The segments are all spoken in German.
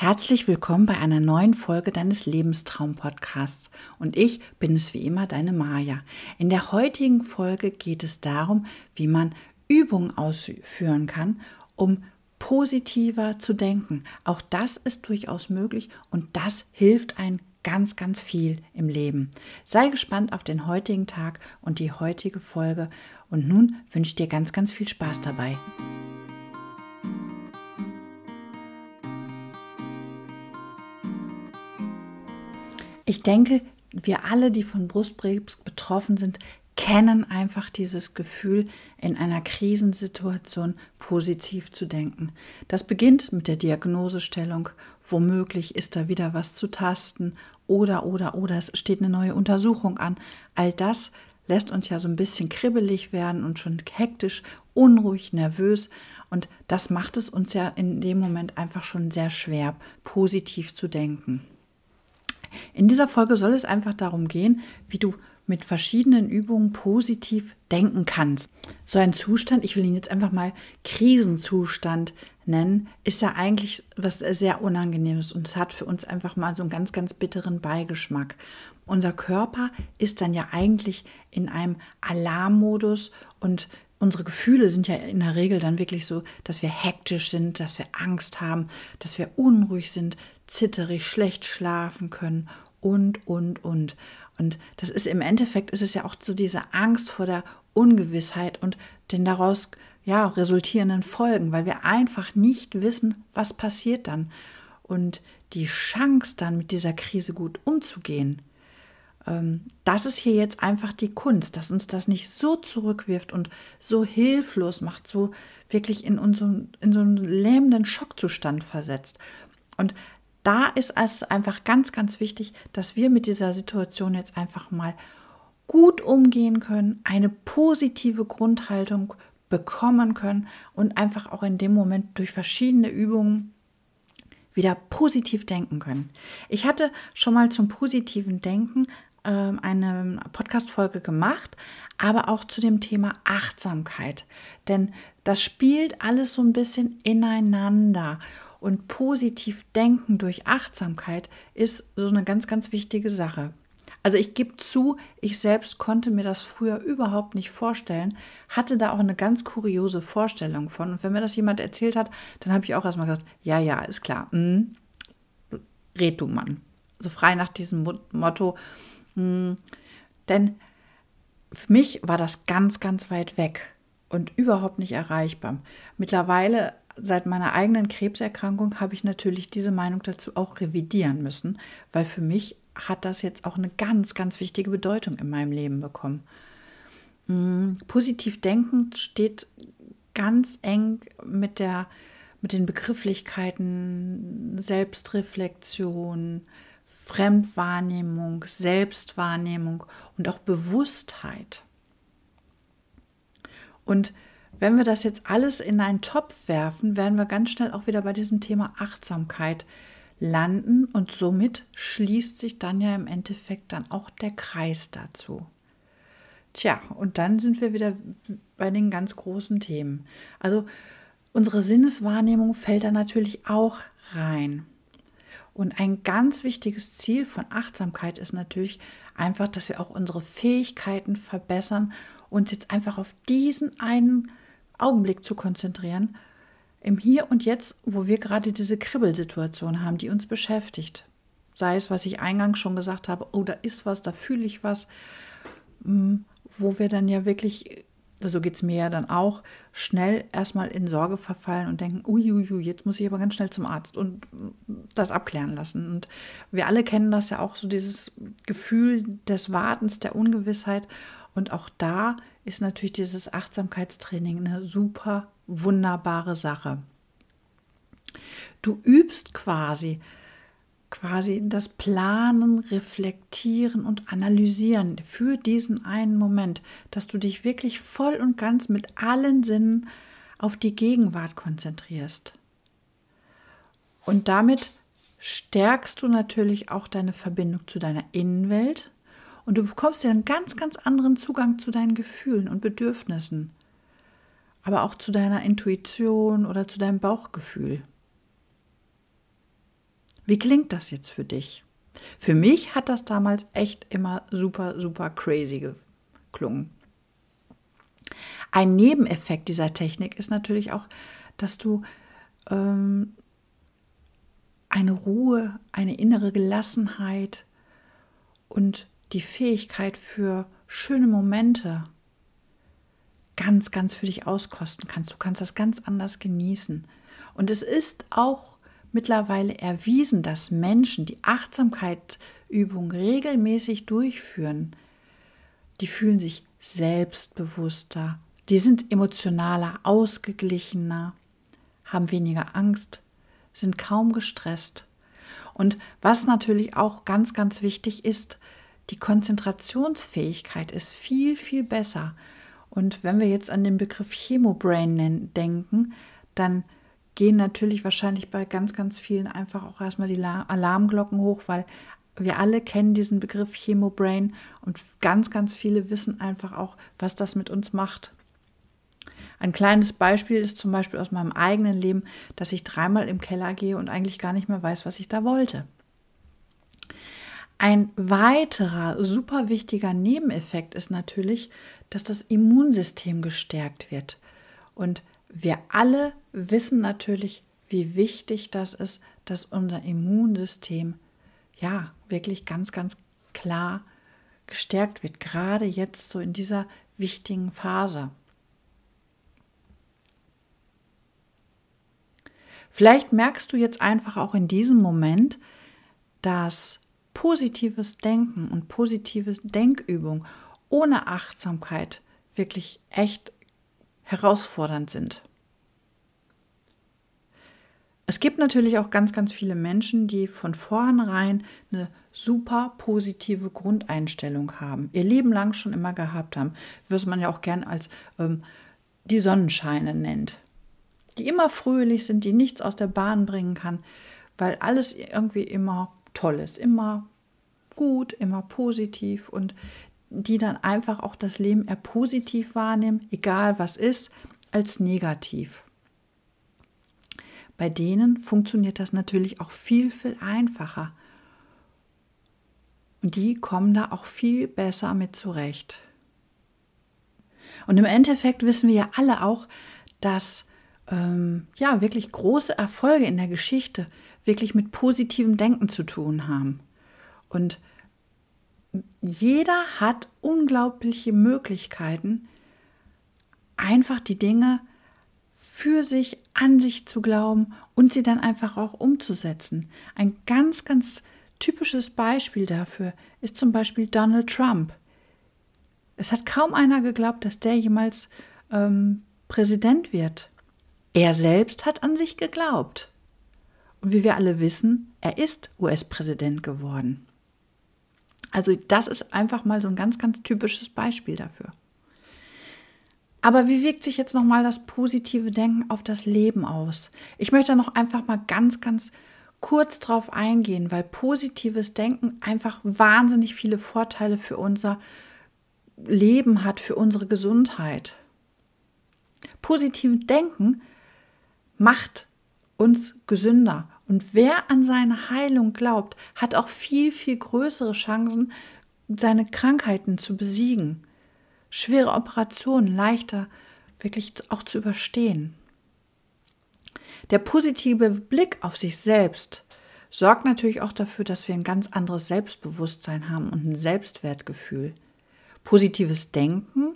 Herzlich willkommen bei einer neuen Folge deines Lebenstraum-Podcasts. Und ich bin es wie immer, deine Maja. In der heutigen Folge geht es darum, wie man Übungen ausführen kann, um positiver zu denken. Auch das ist durchaus möglich und das hilft ein ganz, ganz viel im Leben. Sei gespannt auf den heutigen Tag und die heutige Folge. Und nun wünsche ich dir ganz, ganz viel Spaß dabei. Ich denke, wir alle, die von Brustkrebs betroffen sind, kennen einfach dieses Gefühl, in einer Krisensituation positiv zu denken. Das beginnt mit der Diagnosestellung. Womöglich ist da wieder was zu tasten oder, oder, oder es steht eine neue Untersuchung an. All das lässt uns ja so ein bisschen kribbelig werden und schon hektisch, unruhig, nervös. Und das macht es uns ja in dem Moment einfach schon sehr schwer, positiv zu denken. In dieser Folge soll es einfach darum gehen, wie du mit verschiedenen Übungen positiv denken kannst. So ein Zustand, ich will ihn jetzt einfach mal Krisenzustand nennen, ist ja eigentlich was sehr Unangenehmes und es hat für uns einfach mal so einen ganz, ganz bitteren Beigeschmack. Unser Körper ist dann ja eigentlich in einem Alarmmodus und unsere Gefühle sind ja in der Regel dann wirklich so, dass wir hektisch sind, dass wir Angst haben, dass wir unruhig sind, zitterig, schlecht schlafen können und, und, und. Und das ist im Endeffekt, ist es ja auch so diese Angst vor der Ungewissheit und den daraus ja, resultierenden Folgen, weil wir einfach nicht wissen, was passiert dann. Und die Chance dann mit dieser Krise gut umzugehen, ähm, das ist hier jetzt einfach die Kunst, dass uns das nicht so zurückwirft und so hilflos macht, so wirklich in, unseren, in so einen lähmenden Schockzustand versetzt. Und da ist es einfach ganz, ganz wichtig, dass wir mit dieser Situation jetzt einfach mal gut umgehen können, eine positive Grundhaltung bekommen können und einfach auch in dem Moment durch verschiedene Übungen wieder positiv denken können. Ich hatte schon mal zum positiven Denken ähm, eine Podcast-Folge gemacht, aber auch zu dem Thema Achtsamkeit. Denn das spielt alles so ein bisschen ineinander. Und positiv denken durch Achtsamkeit ist so eine ganz, ganz wichtige Sache. Also ich gebe zu, ich selbst konnte mir das früher überhaupt nicht vorstellen, hatte da auch eine ganz kuriose Vorstellung von. Und wenn mir das jemand erzählt hat, dann habe ich auch erstmal gedacht, ja, ja, ist klar. Hm, red du Mann. So frei nach diesem Motto, hm, denn für mich war das ganz, ganz weit weg und überhaupt nicht erreichbar. Mittlerweile, seit meiner eigenen Krebserkrankung, habe ich natürlich diese Meinung dazu auch revidieren müssen, weil für mich hat das jetzt auch eine ganz, ganz wichtige Bedeutung in meinem Leben bekommen. Hm, positiv denken steht ganz eng mit der mit den Begrifflichkeiten Selbstreflexion, Fremdwahrnehmung, Selbstwahrnehmung und auch Bewusstheit. Und wenn wir das jetzt alles in einen Topf werfen, werden wir ganz schnell auch wieder bei diesem Thema Achtsamkeit landen und somit schließt sich dann ja im Endeffekt dann auch der Kreis dazu. Tja, und dann sind wir wieder bei den ganz großen Themen. Also unsere Sinneswahrnehmung fällt da natürlich auch rein. Und ein ganz wichtiges Ziel von Achtsamkeit ist natürlich einfach, dass wir auch unsere Fähigkeiten verbessern, uns jetzt einfach auf diesen einen Augenblick zu konzentrieren, im Hier und Jetzt, wo wir gerade diese Kribbelsituation haben, die uns beschäftigt. Sei es, was ich eingangs schon gesagt habe, oh, da ist was, da fühle ich was, mm, wo wir dann ja wirklich so geht es mir ja dann auch, schnell erstmal in Sorge verfallen und denken, uiuiui, jetzt muss ich aber ganz schnell zum Arzt und das abklären lassen. Und wir alle kennen das ja auch, so dieses Gefühl des Wartens, der Ungewissheit. Und auch da ist natürlich dieses Achtsamkeitstraining eine super wunderbare Sache. Du übst quasi quasi das Planen, Reflektieren und Analysieren für diesen einen Moment, dass du dich wirklich voll und ganz mit allen Sinnen auf die Gegenwart konzentrierst. Und damit stärkst du natürlich auch deine Verbindung zu deiner Innenwelt und du bekommst ja einen ganz, ganz anderen Zugang zu deinen Gefühlen und Bedürfnissen, aber auch zu deiner Intuition oder zu deinem Bauchgefühl. Wie klingt das jetzt für dich? Für mich hat das damals echt immer super, super crazy geklungen. Ein Nebeneffekt dieser Technik ist natürlich auch, dass du ähm, eine Ruhe, eine innere Gelassenheit und die Fähigkeit für schöne Momente ganz, ganz für dich auskosten kannst. Du kannst das ganz anders genießen. Und es ist auch mittlerweile erwiesen, dass Menschen, die Achtsamkeitsübung regelmäßig durchführen, die fühlen sich selbstbewusster, die sind emotionaler, ausgeglichener, haben weniger Angst, sind kaum gestresst. Und was natürlich auch ganz, ganz wichtig ist, die Konzentrationsfähigkeit ist viel, viel besser. Und wenn wir jetzt an den Begriff Chemobrain denken, dann gehen natürlich wahrscheinlich bei ganz, ganz vielen einfach auch erstmal die Alarmglocken hoch, weil wir alle kennen diesen Begriff Chemobrain und ganz, ganz viele wissen einfach auch, was das mit uns macht. Ein kleines Beispiel ist zum Beispiel aus meinem eigenen Leben, dass ich dreimal im Keller gehe und eigentlich gar nicht mehr weiß, was ich da wollte. Ein weiterer super wichtiger Nebeneffekt ist natürlich, dass das Immunsystem gestärkt wird. Und wir alle wissen natürlich, wie wichtig das ist, dass unser Immunsystem ja wirklich ganz, ganz klar gestärkt wird, gerade jetzt so in dieser wichtigen Phase. Vielleicht merkst du jetzt einfach auch in diesem Moment, dass positives Denken und positives Denkübung ohne Achtsamkeit wirklich echt herausfordernd sind. Es gibt natürlich auch ganz, ganz viele Menschen, die von vornherein eine super positive Grundeinstellung haben, ihr Leben lang schon immer gehabt haben, was man ja auch gern als ähm, die Sonnenscheine nennt, die immer fröhlich sind, die nichts aus der Bahn bringen kann, weil alles irgendwie immer toll ist, immer gut, immer positiv und die dann einfach auch das Leben eher positiv wahrnehmen, egal was ist, als negativ. Bei denen funktioniert das natürlich auch viel, viel einfacher. Und die kommen da auch viel besser mit zurecht. Und im Endeffekt wissen wir ja alle auch, dass ähm, ja wirklich große Erfolge in der Geschichte wirklich mit positivem Denken zu tun haben. Und jeder hat unglaubliche Möglichkeiten, einfach die Dinge für sich, an sich zu glauben und sie dann einfach auch umzusetzen. Ein ganz, ganz typisches Beispiel dafür ist zum Beispiel Donald Trump. Es hat kaum einer geglaubt, dass der jemals ähm, Präsident wird. Er selbst hat an sich geglaubt. Und wie wir alle wissen, er ist US-Präsident geworden. Also das ist einfach mal so ein ganz, ganz typisches Beispiel dafür. Aber wie wirkt sich jetzt nochmal das positive Denken auf das Leben aus? Ich möchte noch einfach mal ganz, ganz kurz drauf eingehen, weil positives Denken einfach wahnsinnig viele Vorteile für unser Leben hat, für unsere Gesundheit. Positives Denken macht uns gesünder und wer an seine Heilung glaubt, hat auch viel, viel größere Chancen, seine Krankheiten zu besiegen, schwere Operationen leichter wirklich auch zu überstehen. Der positive Blick auf sich selbst sorgt natürlich auch dafür, dass wir ein ganz anderes Selbstbewusstsein haben und ein Selbstwertgefühl. Positives Denken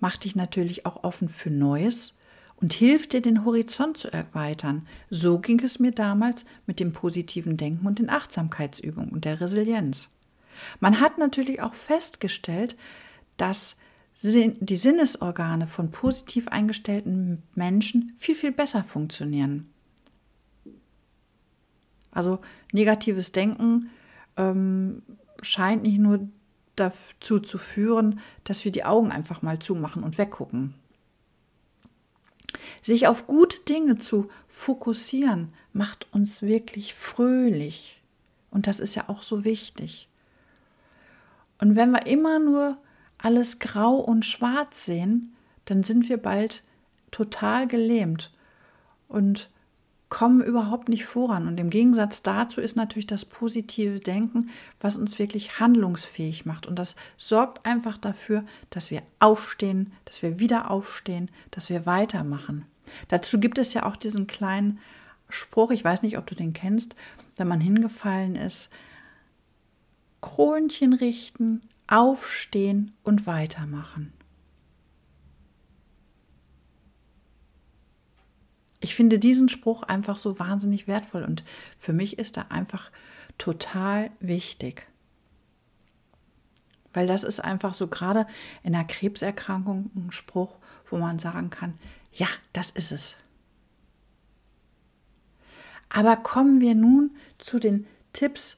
macht dich natürlich auch offen für Neues und hilft dir, den Horizont zu erweitern. So ging es mir damals mit dem positiven Denken und den Achtsamkeitsübungen und der Resilienz. Man hat natürlich auch festgestellt, dass die Sinnesorgane von positiv eingestellten Menschen viel, viel besser funktionieren. Also negatives Denken ähm, scheint nicht nur dazu zu führen, dass wir die Augen einfach mal zumachen und weggucken. Sich auf gute Dinge zu fokussieren, macht uns wirklich fröhlich. Und das ist ja auch so wichtig. Und wenn wir immer nur alles grau und schwarz sehen, dann sind wir bald total gelähmt. Und kommen überhaupt nicht voran. Und im Gegensatz dazu ist natürlich das positive Denken, was uns wirklich handlungsfähig macht. Und das sorgt einfach dafür, dass wir aufstehen, dass wir wieder aufstehen, dass wir weitermachen. Dazu gibt es ja auch diesen kleinen Spruch, ich weiß nicht, ob du den kennst, wenn man hingefallen ist. Kronchen richten, aufstehen und weitermachen. Ich finde diesen Spruch einfach so wahnsinnig wertvoll und für mich ist er einfach total wichtig. Weil das ist einfach so gerade in einer Krebserkrankung ein Spruch, wo man sagen kann, ja, das ist es. Aber kommen wir nun zu den Tipps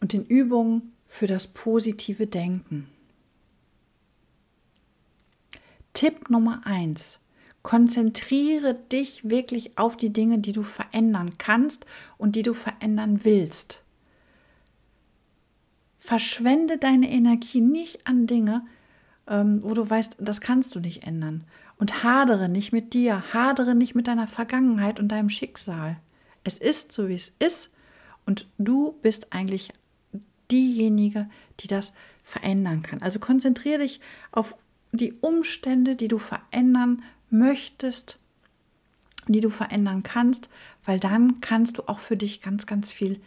und den Übungen für das positive Denken. Tipp Nummer eins: Konzentriere dich wirklich auf die Dinge, die du verändern kannst und die du verändern willst. Verschwende deine Energie nicht an Dinge, ähm, wo du weißt, das kannst du nicht ändern. Und hadere nicht mit dir, hadere nicht mit deiner Vergangenheit und deinem Schicksal. Es ist so, wie es ist. Und du bist eigentlich diejenige, die das verändern kann. Also konzentriere dich auf die Umstände, die du verändern möchtest, die du verändern kannst, weil dann kannst du auch für dich ganz, ganz viel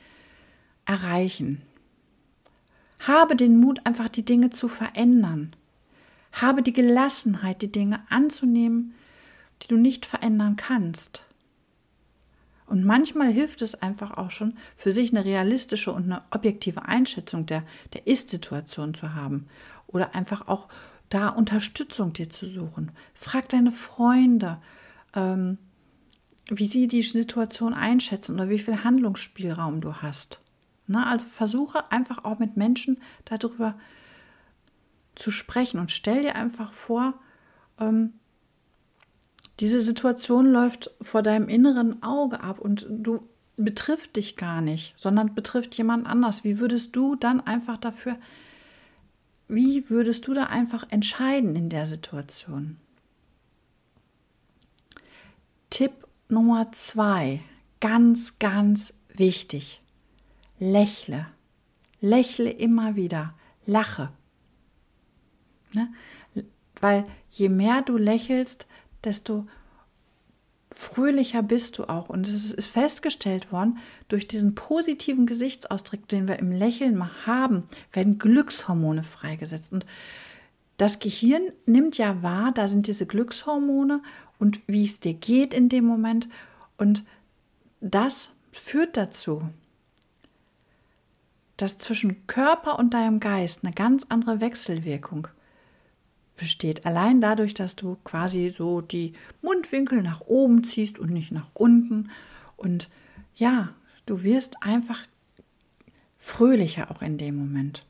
erreichen. Habe den Mut, einfach die Dinge zu verändern. Habe die Gelassenheit, die Dinge anzunehmen, die du nicht verändern kannst. Und manchmal hilft es einfach auch schon, für sich eine realistische und eine objektive Einschätzung der, der Ist-Situation zu haben. Oder einfach auch da Unterstützung dir zu suchen. Frag deine Freunde, ähm, wie sie die Situation einschätzen oder wie viel Handlungsspielraum du hast. Na, also versuche einfach auch mit Menschen darüber zu sprechen und stell dir einfach vor, ähm, diese Situation läuft vor deinem inneren Auge ab und du betrifft dich gar nicht, sondern betrifft jemand anders. Wie würdest du dann einfach dafür, wie würdest du da einfach entscheiden in der Situation? Tipp Nummer zwei, ganz, ganz wichtig. Lächle. Lächle immer wieder. Lache. Ne? Weil je mehr du lächelst, desto fröhlicher bist du auch. Und es ist festgestellt worden, durch diesen positiven Gesichtsausdruck, den wir im Lächeln mal haben, werden Glückshormone freigesetzt. Und das Gehirn nimmt ja wahr, da sind diese Glückshormone und wie es dir geht in dem Moment. Und das führt dazu, dass zwischen Körper und deinem Geist eine ganz andere Wechselwirkung besteht. Allein dadurch, dass du quasi so die Mundwinkel nach oben ziehst und nicht nach unten. Und ja, du wirst einfach fröhlicher auch in dem Moment.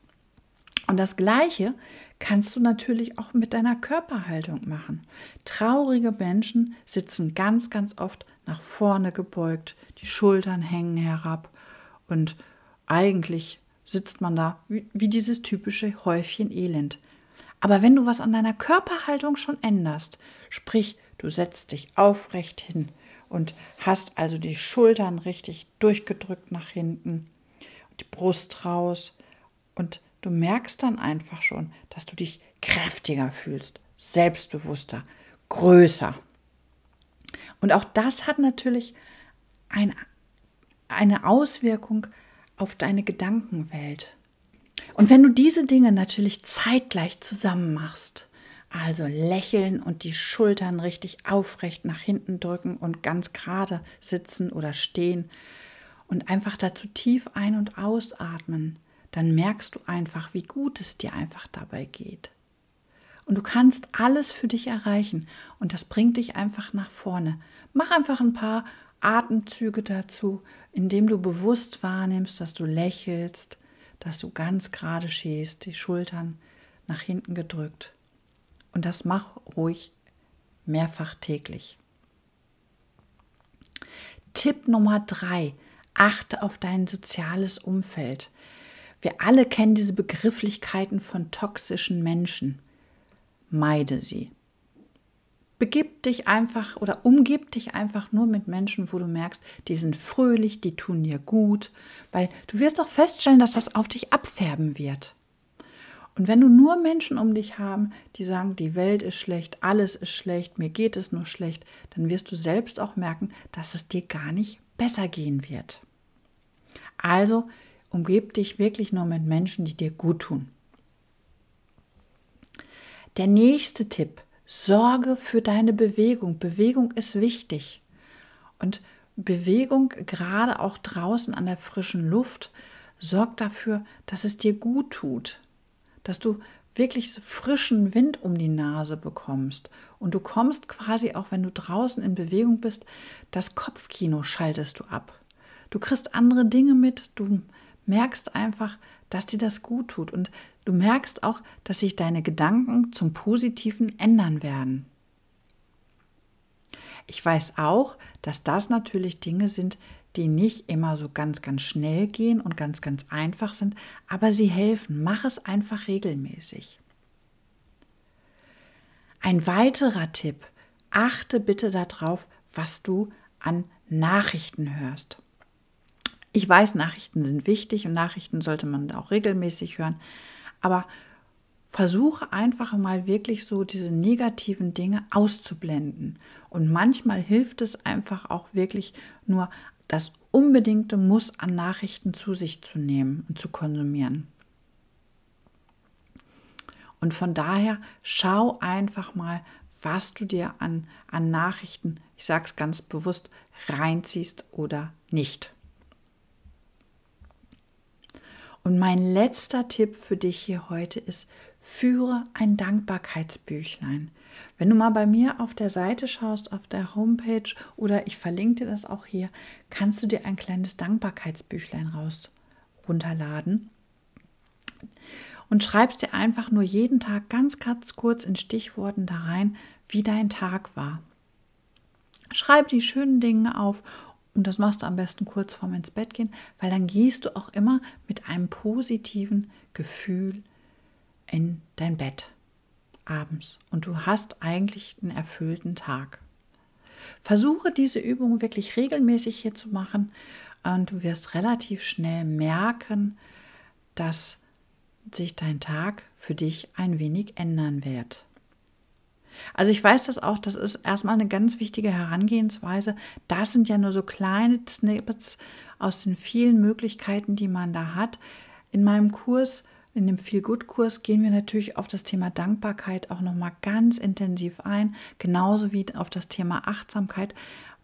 Und das Gleiche kannst du natürlich auch mit deiner Körperhaltung machen. Traurige Menschen sitzen ganz, ganz oft nach vorne gebeugt, die Schultern hängen herab und eigentlich sitzt man da wie, wie dieses typische Häufchen Elend. Aber wenn du was an deiner Körperhaltung schon änderst, sprich, du setzt dich aufrecht hin und hast also die Schultern richtig durchgedrückt nach hinten, die Brust raus und du merkst dann einfach schon, dass du dich kräftiger fühlst, selbstbewusster, größer. Und auch das hat natürlich ein, eine Auswirkung auf deine Gedankenwelt. Und wenn du diese Dinge natürlich zeitgleich zusammen machst, also lächeln und die Schultern richtig aufrecht nach hinten drücken und ganz gerade sitzen oder stehen und einfach dazu tief ein- und ausatmen, dann merkst du einfach, wie gut es dir einfach dabei geht. Und du kannst alles für dich erreichen und das bringt dich einfach nach vorne. Mach einfach ein paar Atemzüge dazu, indem du bewusst wahrnimmst, dass du lächelst, dass du ganz gerade stehst, die Schultern nach hinten gedrückt. Und das mach ruhig mehrfach täglich. Tipp Nummer drei: Achte auf dein soziales Umfeld. Wir alle kennen diese Begrifflichkeiten von toxischen Menschen. Meide sie. begib dich einfach oder umgib dich einfach nur mit Menschen, wo du merkst, die sind fröhlich, die tun dir gut, weil du wirst auch feststellen, dass das auf dich abfärben wird. Und wenn du nur Menschen um dich haben, die sagen, die Welt ist schlecht, alles ist schlecht, mir geht es nur schlecht, dann wirst du selbst auch merken, dass es dir gar nicht besser gehen wird. Also umgib dich wirklich nur mit Menschen, die dir gut tun. Der nächste Tipp, sorge für deine Bewegung. Bewegung ist wichtig. Und Bewegung, gerade auch draußen an der frischen Luft, sorgt dafür, dass es dir gut tut, dass du wirklich frischen Wind um die Nase bekommst. Und du kommst quasi, auch wenn du draußen in Bewegung bist, das Kopfkino schaltest du ab. Du kriegst andere Dinge mit, du merkst einfach, dass dir das gut tut. Und du merkst auch, dass sich deine Gedanken zum Positiven ändern werden. Ich weiß auch, dass das natürlich Dinge sind, die nicht immer so ganz, ganz schnell gehen und ganz, ganz einfach sind, aber sie helfen. Mach es einfach regelmäßig. Ein weiterer Tipp, achte bitte darauf, was du an Nachrichten hörst. Ich weiß, Nachrichten sind wichtig und Nachrichten sollte man auch regelmäßig hören, aber versuche einfach mal wirklich so diese negativen Dinge auszublenden. Und manchmal hilft es einfach auch wirklich nur das unbedingte Muss an Nachrichten zu sich zu nehmen und zu konsumieren. Und von daher schau einfach mal, was du dir an, an Nachrichten, ich sage es ganz bewusst, reinziehst oder nicht. Und mein letzter Tipp für dich hier heute ist, führe ein Dankbarkeitsbüchlein. Wenn du mal bei mir auf der Seite schaust, auf der Homepage oder ich verlinke dir das auch hier, kannst du dir ein kleines Dankbarkeitsbüchlein raus runterladen und schreibst dir einfach nur jeden Tag ganz, ganz kurz in Stichworten da rein, wie dein Tag war. Schreib die schönen Dinge auf und das machst du am besten kurz vorm ins Bett gehen, weil dann gehst du auch immer mit einem positiven Gefühl in dein Bett abends und du hast eigentlich einen erfüllten Tag. Versuche diese Übung wirklich regelmäßig hier zu machen und du wirst relativ schnell merken, dass sich dein Tag für dich ein wenig ändern wird. Also ich weiß das auch, das ist erstmal eine ganz wichtige Herangehensweise. Das sind ja nur so kleine Snippets aus den vielen Möglichkeiten, die man da hat. In meinem Kurs, in dem Feel Good Kurs, gehen wir natürlich auf das Thema Dankbarkeit auch nochmal ganz intensiv ein, genauso wie auf das Thema Achtsamkeit,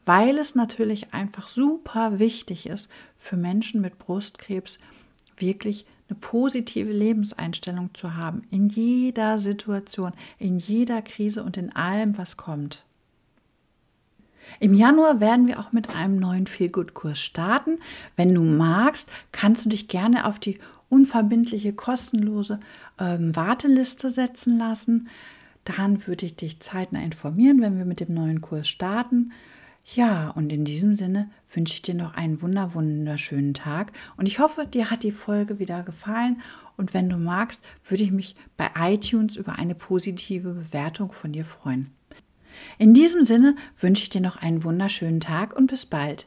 weil es natürlich einfach super wichtig ist für Menschen mit Brustkrebs, wirklich eine positive Lebenseinstellung zu haben in jeder Situation, in jeder Krise und in allem, was kommt. Im Januar werden wir auch mit einem neuen Feelgood-Kurs starten. Wenn du magst, kannst du dich gerne auf die unverbindliche, kostenlose ähm, Warteliste setzen lassen. Dann würde ich dich zeitnah informieren, wenn wir mit dem neuen Kurs starten. Ja, und in diesem Sinne wünsche ich dir noch einen wunder wunderschönen Tag und ich hoffe, dir hat die Folge wieder gefallen und wenn du magst, würde ich mich bei iTunes über eine positive Bewertung von dir freuen. In diesem Sinne wünsche ich dir noch einen wunderschönen Tag und bis bald.